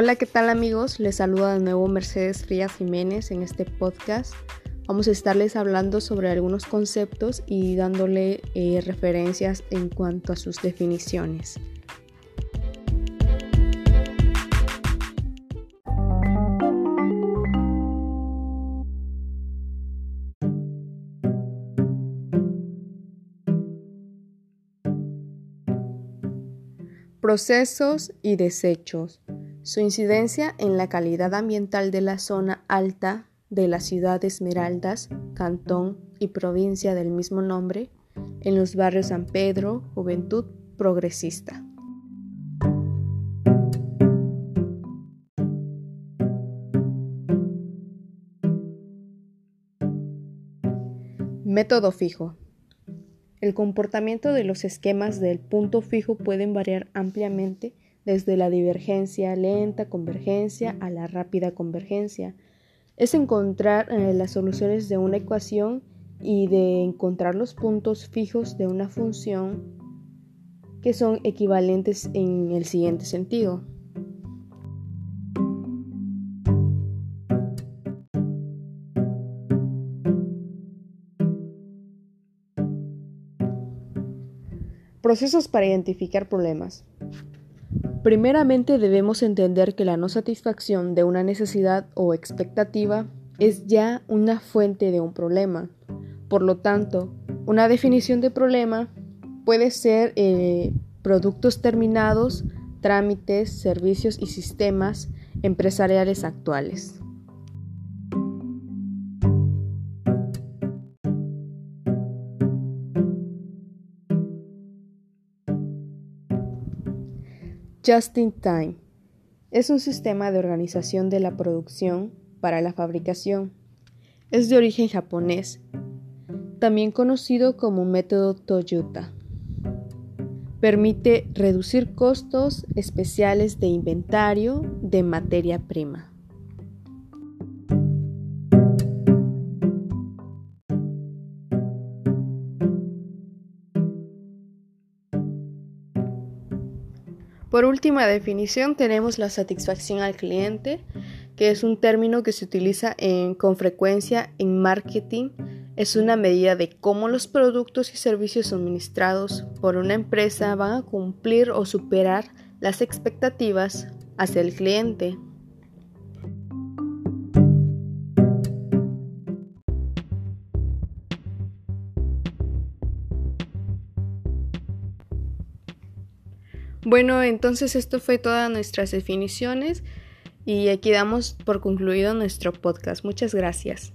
Hola, ¿qué tal amigos? Les saluda de nuevo Mercedes Frías Jiménez en este podcast. Vamos a estarles hablando sobre algunos conceptos y dándole eh, referencias en cuanto a sus definiciones. Procesos y desechos. Su incidencia en la calidad ambiental de la zona alta de la ciudad de Esmeraldas, cantón y provincia del mismo nombre, en los barrios San Pedro, Juventud Progresista. Método fijo. El comportamiento de los esquemas del punto fijo pueden variar ampliamente desde la divergencia lenta convergencia a la rápida convergencia. Es encontrar eh, las soluciones de una ecuación y de encontrar los puntos fijos de una función que son equivalentes en el siguiente sentido. Procesos para identificar problemas. Primeramente debemos entender que la no satisfacción de una necesidad o expectativa es ya una fuente de un problema. Por lo tanto, una definición de problema puede ser eh, productos terminados, trámites, servicios y sistemas empresariales actuales. Just in Time es un sistema de organización de la producción para la fabricación. Es de origen japonés, también conocido como método Toyota. Permite reducir costos especiales de inventario de materia prima. Por última definición tenemos la satisfacción al cliente, que es un término que se utiliza con frecuencia en marketing. Es una medida de cómo los productos y servicios suministrados por una empresa van a cumplir o superar las expectativas hacia el cliente. Bueno, entonces esto fue todas nuestras definiciones y aquí damos por concluido nuestro podcast. Muchas gracias.